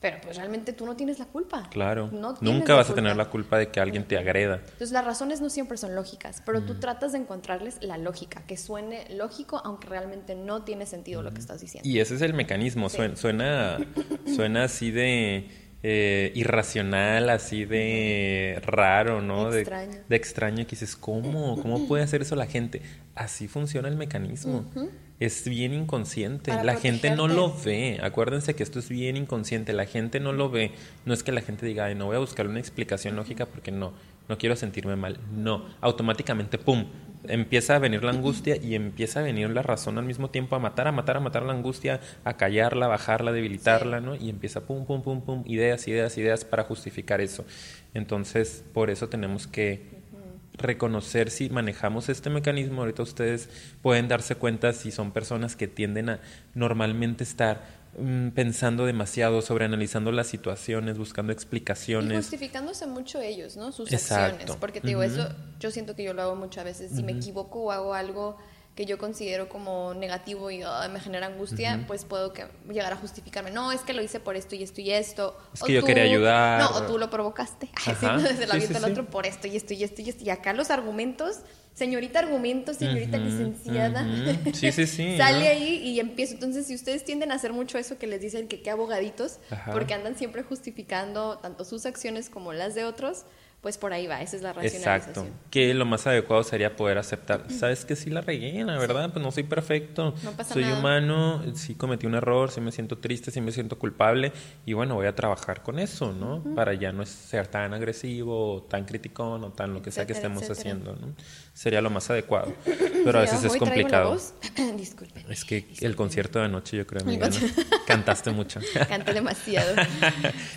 pero pues realmente tú no tienes la culpa. Claro. No Nunca vas a tener la culpa de que alguien te agreda. Entonces las razones no siempre son lógicas, pero tú tratas de encontrarles la lógica, que suene lógico aunque realmente no tiene sentido lo que estás diciendo. Y ese es el mecanismo. Sí. Suena, suena, [coughs] suena así de eh, irracional, así de raro, ¿no? De- Extraño. De, extraño que dices, ¿cómo? ¿Cómo puede hacer eso la gente? Así funciona el mecanismo. Es bien inconsciente. Para la gente no lo ve. Acuérdense que esto es bien inconsciente. La gente no lo ve. No es que la gente diga, Ay, no voy a buscar una explicación lógica porque no, no quiero sentirme mal. No, automáticamente, ¡pum! Empieza a venir la angustia y empieza a venir la razón al mismo tiempo a matar, a matar, a matar la angustia, a callarla, a bajarla, a debilitarla, ¿no? Y empieza pum, pum, pum, pum, ideas, ideas, ideas para justificar eso. Entonces, por eso tenemos que reconocer si manejamos este mecanismo. Ahorita ustedes pueden darse cuenta si son personas que tienden a normalmente estar mm, pensando demasiado, sobreanalizando las situaciones, buscando Y explicaciones. justificándose mucho ellos, ¿no? Sus Exacto. acciones. Porque te digo, eso yo siento que yo lo hago muchas veces. Si me equivoco o hago algo que yo considero como negativo y ah, me genera angustia, pues puedo que, llegar a justificarme. No, es que lo hice por esto y esto y esto. Es O que yo quería ayudar. No, o tú lo provocaste. Así se lo Sí, sí, el sí. otro por esto y esto y esto y esto. Y acá los argumentos, señorita argumentos, señorita licenciada. [laughs] Sí, sí, sí, Sale ¿no? ahí y empiezo. Entonces, si ustedes tienden a hacer mucho eso que les dicen que qué abogaditos, Ajá. porque andan siempre justificando tanto sus acciones como las de otros, pues por ahí va, esa es la racionalización. Exacto. Que lo más adecuado sería poder aceptar. Sabes que sí la regué, la verdad, pues no soy perfecto. No pasa soy nada. humano, sí cometí un error, sí me siento triste, sí me siento culpable. Y bueno, voy a trabajar con eso, ¿no? Para ya no ser tan agresivo, o tan criticón, o tan lo que sea que estemos etcétera. haciendo, ¿no? Sería lo más adecuado. [laughs] Pero a veces es complicado. [laughs] Disculpen. Es que el concierto de anoche, yo creo, amiga, ¿no? concierto. cantaste mucho. [laughs] Canté demasiado.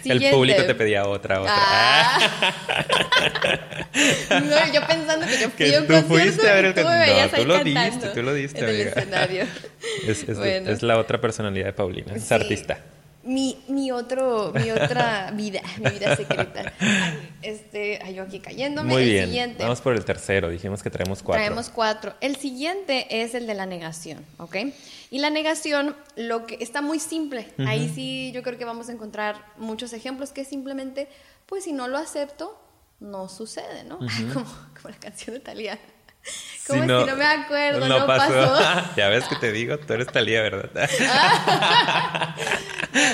El público te pedía otra, otra. Ah. No, yo pensando que yo fui Que a un tú concierto fuiste a ver el tú me con- no, tú lo cantando diste, tú lo diste, en el amiga. escenario. Es, es- Bueno. es la otra personalidad de Paulina, es Sí. artista. Mi, mi, otro, mi otra [laughs] vida, mi vida secreta. Este, ay, yo aquí cayéndome. Muy el bien. siguiente. Vamos por el tercero. Dijimos que traemos cuatro. Traemos cuatro. El siguiente es el de la negación, ¿ok? Y la negación, lo que está muy simple. Ahí sí yo creo que vamos a encontrar muchos ejemplos que simplemente, pues si no lo acepto, no sucede, ¿no? [laughs] como, como la canción de Talía. Como Si es que no me acuerdo, no, pasó. [laughs] ya ves que te digo, tú eres Talía, ¿verdad? [laughs]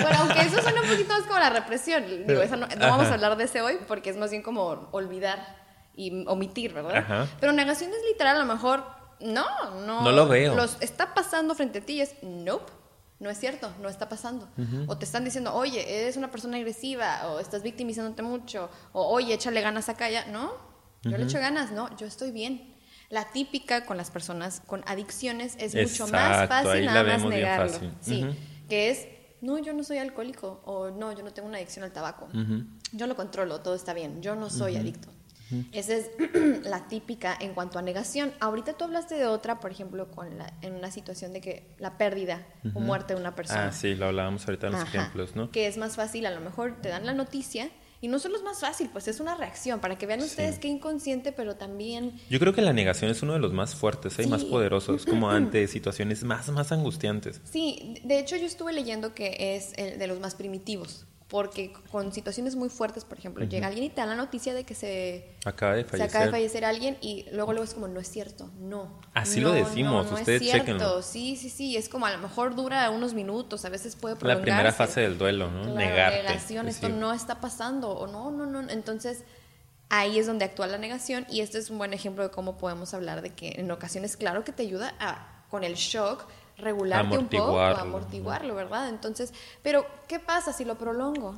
Bueno, aunque eso suena un poquito más como la represión. Digo, eso no, no vamos a hablar de ese hoy porque es más bien como olvidar y omitir, ¿verdad? Ajá. Pero negación es literal, a lo mejor, no, no. No lo veo. Los está pasando frente a ti y es, nope. No es cierto, no está pasando. O te están diciendo, oye, eres una persona agresiva, o estás victimizándote mucho, o oye, échale ganas acá ya. No, yo le echo ganas, no, yo estoy bien. La típica con las personas con adicciones es mucho más fácil nada más negarlo. fácil. Sí, que es, no, yo no soy alcohólico, o no, yo no tengo una adicción al tabaco. Yo lo controlo, todo está bien, yo no soy adicto. Esa es [clears throat] la típica en cuanto a negación. Ahorita tú hablaste de otra, por ejemplo, con la, en una situación de que la pérdida o muerte de una persona. Ah, sí, lo hablábamos ahorita en los Ajá. ejemplos, ¿no? Que es más fácil, a lo mejor te dan la noticia y no solo es más fácil, pues es una reacción para que vean ustedes qué inconsciente, pero también Yo creo que la negación es uno de los más fuertes ¿eh? y más Sí. poderosos, como [clears throat] ante situaciones más, más angustiantes. Sí, de hecho yo estuve leyendo que es el de los más primitivos, porque con situaciones muy fuertes, por ejemplo, llega alguien y te da la noticia de que se, Acaba de se fallecer. acaba de fallecer alguien y luego luego es como, no es cierto, no. Así no, lo decimos, no, no ustedes es cierto. Sí, sí, sí, es como a lo mejor dura unos minutos, a veces puede La prolongarse. primera fase del duelo, ¿no? Claro, Negarte. negación, esto no está pasando, o no, no, no. Entonces, ahí es donde actúa la negación, y este es un buen ejemplo de cómo podemos hablar de que en ocasiones, claro que te ayuda a, con el shock, regularte un poco, Amortiguarlo, amortiguarlo, ¿verdad? Entonces, pero, ¿qué pasa si lo prolongo?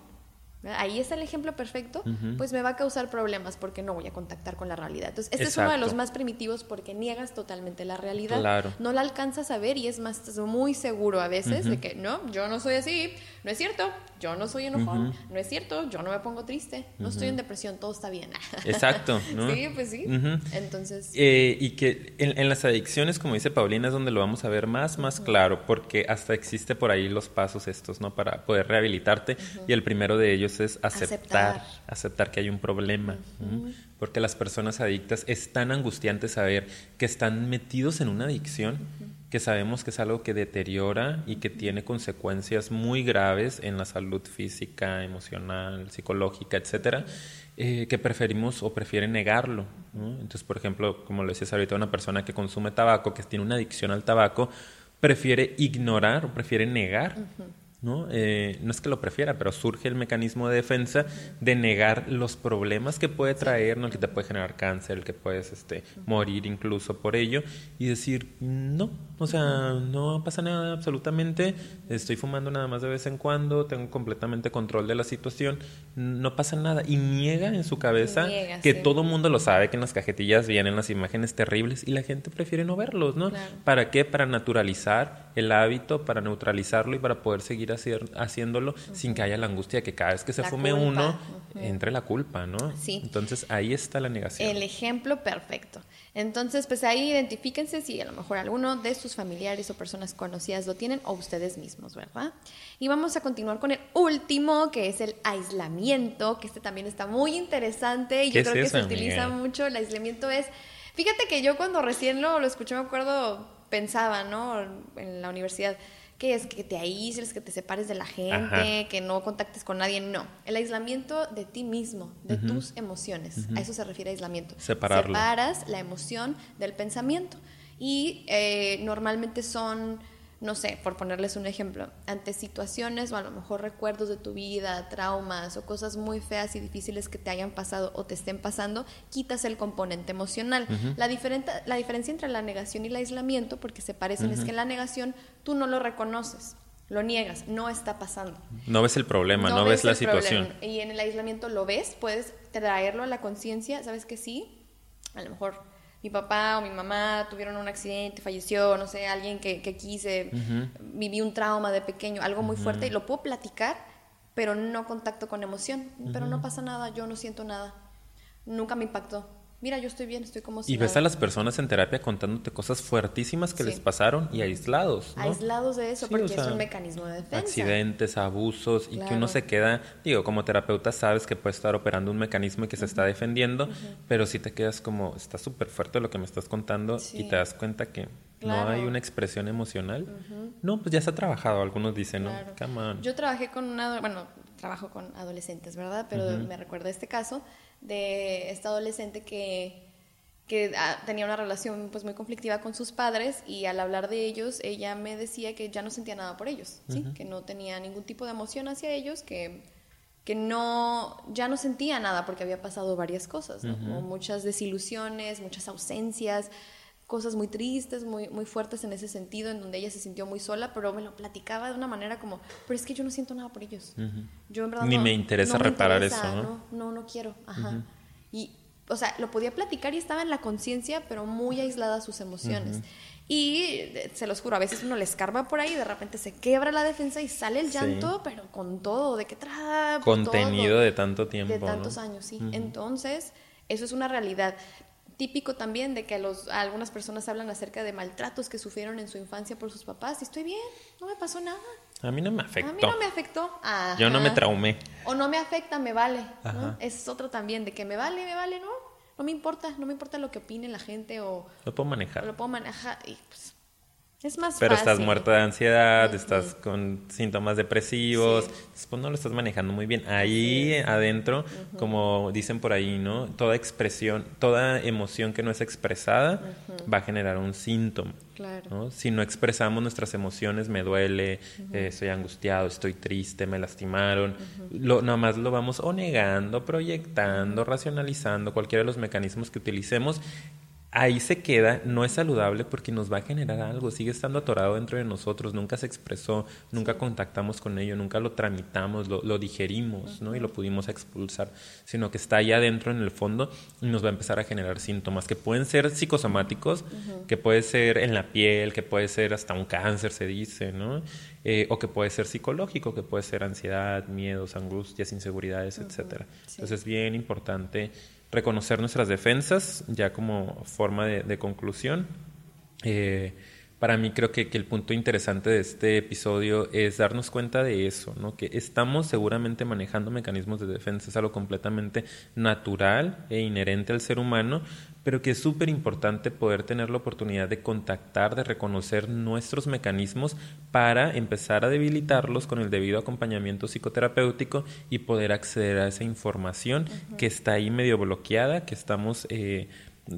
Ahí es el ejemplo perfecto, pues me va a causar problemas porque no voy a contactar con la realidad. Entonces, este es uno de los más primitivos porque niegas totalmente la realidad. Claro. No la alcanzas a ver y es más estás muy seguro a veces de que no, yo no soy así, no es cierto, yo no soy enojón, no es cierto, yo no me pongo triste, no estoy en depresión, todo está bien. [laughs] Exacto, ¿no? Sí, pues sí. Entonces, Eh, y que en, en las adicciones, como dice Paulina, es donde lo vamos a ver más, más claro, porque hasta existe por ahí los pasos estos, ¿no? Para poder rehabilitarte. Y el primero de ellos es aceptar, Aceptar. aceptar, que hay un problema. Porque las personas adictas es tan angustiante saber que están metidos en una adicción que sabemos que es algo que deteriora y que tiene consecuencias muy graves en la salud física, emocional, psicológica, etcétera, eh, que preferimos o prefieren negarlo. Entonces, por ejemplo, como lo decías ahorita, una persona que consume tabaco, que tiene una adicción al tabaco, prefiere ignorar o prefiere negar ¿no? Eh, no es que lo prefiera, pero surge el mecanismo de defensa de negar los problemas que puede traer, ¿no? el que te puede generar cáncer, el que puedes este, morir incluso por ello, y decir, no, o sea, no pasa nada absolutamente, estoy fumando nada más de vez en cuando, tengo completamente control de la situación, no pasa nada, y niega en su cabeza que todo mundo lo sabe, que en las cajetillas vienen las imágenes terribles, y la gente prefiere no verlos, ¿no? ¿Para qué? Para naturalizar el hábito, para neutralizarlo y para poder seguir haciéndolo sin que haya la angustia de que cada vez que se fume uno entre la culpa, ¿no? Sí. Entonces ahí está la negación. El ejemplo perfecto. Entonces, pues ahí identifíquense si a lo mejor alguno de sus familiares o personas conocidas lo tienen o ustedes mismos, ¿verdad? Y vamos a continuar con el último, que es el aislamiento, que este también está muy interesante y yo creo que se utiliza mucho. El aislamiento es, fíjate que yo cuando recién lo, lo escuché, me acuerdo, pensaba, ¿no? En la universidad que es que te aísles, que te separes de la gente, que no contactes con nadie. No, el aislamiento de ti mismo, de tus emociones. A eso se refiere aislamiento. Separarlo. Separas la emoción del pensamiento. Y eh, normalmente son no sé, por ponerles un ejemplo, ante situaciones o a lo mejor recuerdos de tu vida, traumas o cosas muy feas y difíciles que te hayan pasado o te estén pasando, quitas el componente emocional. la, la diferencia entre la negación y el aislamiento, porque se parecen, es que en la negación tú no lo reconoces. Lo niegas, no está pasando. No ves el problema, no, ves, la situación. Y en el aislamiento lo ves, puedes traerlo a la conciencia, sabes que sí, a lo mejor mi papá o mi mamá tuvieron un accidente, falleció, no sé, alguien que, quise, viví un trauma de pequeño, algo muy fuerte, y lo puedo platicar, pero no contacto con emoción. Pero no pasa nada, yo no siento nada. Nunca me impactó mira, yo estoy bien, estoy como si Y ves a las personas en terapia contándote cosas fuertísimas que les pasaron y aislados. ¿no? Aislados de eso, porque es un mecanismo de defensa. Accidentes, abusos, y que uno se queda, digo, como terapeuta sabes que puede estar operando un mecanismo y que se está defendiendo, pero si te quedas como, está súper fuerte lo que me estás contando y te das cuenta que no hay una expresión emocional. No, pues ya se ha trabajado, algunos dicen, ¿no? Yo trabajé con una, bueno, trabajo con adolescentes, ¿verdad? Pero me recuerda este caso de esta adolescente que, que ah, tenía una relación pues muy conflictiva con sus padres y al hablar de ellos ella me decía que ya no sentía nada por ellos, ¿sí? que no tenía ningún tipo de emoción hacia ellos, que, que no, ya no sentía nada porque había pasado varias cosas, muchas desilusiones, muchas ausencias, cosas muy tristes, muy, muy fuertes en ese sentido, en donde ella se sintió muy sola, pero me lo platicaba de una manera como, pero es que yo no siento nada por ellos. Yo en verdad Ni me interesa reparar eso, ¿no? ¿no? No, quiero. Ajá. Y, o sea, lo podía platicar y estaba en la conciencia, pero muy aislada sus emociones. Y eh, se los juro, a veces uno le escarba por ahí y de repente se quebra la defensa y sale el llanto, pero con todo, de que trae. Contenido de tanto tiempo. De tantos años, sí. Entonces, eso es una realidad típico también de que los, algunas personas hablan acerca de maltratos que sufrieron en su infancia por sus papás. Y estoy bien, no me pasó nada. A mí no me afectó. A mí no me afectó. Yo no me traumé. O no me afecta, me vale. Es otro también, de que me vale, me vale, ¿no? No me importa, no me importa lo que opine la gente o... Lo puedo manejar. Lo puedo manejar y pues es más Pero estás muerta de ansiedad, estás con síntomas depresivos, pues no lo estás manejando muy bien. Ahí adentro, como dicen por ahí, ¿no? Toda expresión, toda emoción que no es expresada va a generar un síntoma. Claro. Si no expresamos nuestras emociones, me duele, eh, estoy angustiado, estoy triste, me lastimaron, lo, nada más lo vamos o negando, proyectando, racionalizando, cualquiera de los mecanismos que utilicemos ahí se queda, no es saludable porque nos va a generar algo, sigue estando atorado dentro de nosotros, nunca se expresó, nunca contactamos con ello, nunca lo tramitamos, lo, digerimos, ¿no? Y lo pudimos expulsar, sino que está ahí adentro en el fondo y nos va a empezar a generar síntomas que pueden ser psicosomáticos, que puede ser en la piel, que puede ser hasta un cáncer, se dice, ¿no? Eh, o que puede ser psicológico, que puede ser ansiedad, miedos, angustias, inseguridades, etcétera. Entonces es bien importante reconocer nuestras defensas ya como forma de, conclusión. Eh, para mí creo que, que, el punto interesante de este episodio es darnos cuenta de eso, ¿no? Que estamos seguramente manejando mecanismos de defensa, es algo completamente natural e inherente al ser humano, pero que es súper importante poder tener la oportunidad de contactar, de reconocer nuestros mecanismos para empezar a debilitarlos con el debido acompañamiento psicoterapéutico y poder acceder a esa información que está ahí medio bloqueada, que estamos... Eh,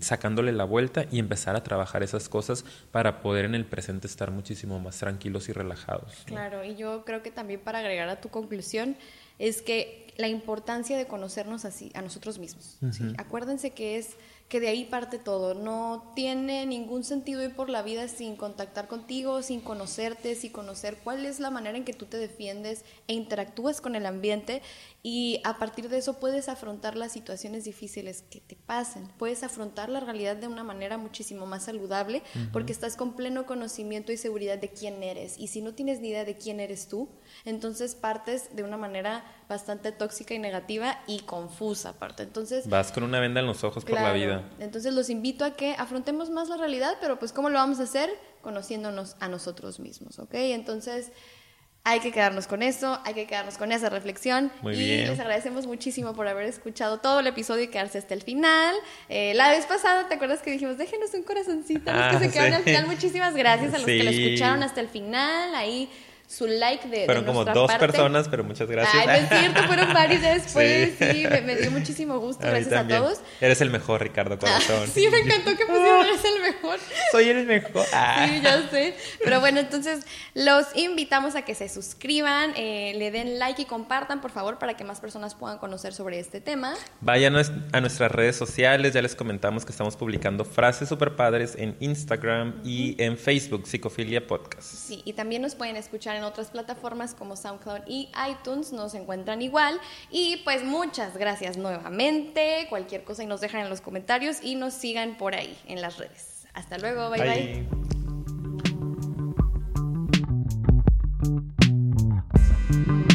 sacándole la vuelta y empezar a trabajar esas cosas para poder en el presente estar muchísimo más tranquilos y relajados. Claro, y yo creo que también para agregar a tu conclusión es que la importancia de conocernos así a nosotros mismos. Acuérdense que es que de ahí parte todo. No tiene ningún sentido ir por la vida sin contactar contigo, sin conocerte, sin conocer cuál es la manera en que tú te defiendes e interactúas con el ambiente y a partir de eso puedes afrontar las situaciones difíciles que te pasen. Puedes afrontar la realidad de una manera muchísimo más saludable porque estás con pleno conocimiento y seguridad de quién eres. Y si no tienes ni idea de quién eres tú, entonces partes de una manera bastante tóxica y negativa y confusa aparte. Entonces vas con una venda en los ojos por la vida. Entonces los invito a que afrontemos más la realidad, pero pues cómo lo vamos a hacer conociéndonos a nosotros mismos, ¿ok? Entonces hay que quedarnos con eso, hay que quedarnos con esa reflexión. Muy y bien. les agradecemos muchísimo por haber escuchado todo el episodio y quedarse hasta el final. Eh, la vez pasada, ¿te acuerdas que dijimos, déjenos un corazoncito a los que se quedaron al final? Muchísimas gracias a los que lo escucharon hasta el final. Ahí su like de Fueron como dos personas, pero muchas gracias. Ay, no es cierto, fueron varios [laughs] después. Sí, me, dio muchísimo gusto. gracias a todos. Eres el mejor, Ricardo Corazón. [laughs] sí, me encantó que pusieran [laughs] eres el mejor. Soy el mejor. Ah. Sí, ya sé. Pero bueno, entonces los invitamos a que se suscriban, eh, le den like y compartan, por favor, para que más personas puedan conocer sobre este tema. Vayan a nuestras redes sociales, ya les comentamos que estamos publicando frases super padres en Instagram y en Facebook, Psicofilia Podcast. Sí, y también nos pueden escuchar en otras plataformas como SoundCloud y iTunes, nos encuentran igual. Y pues muchas gracias nuevamente. Cualquier cosa y nos dejan en los comentarios y nos sigan por ahí en las redes. Hasta luego, bye. bye.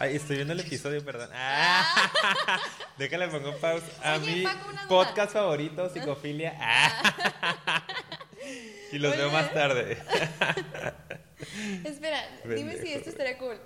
Ay, estoy viendo el episodio, perdón. Ah, [laughs] déjale pongo pausa. A mi podcast favorito, Psicofilia. Ah. [laughs] [laughs] y los veo más tarde. Espera, dime si esto estaría cool.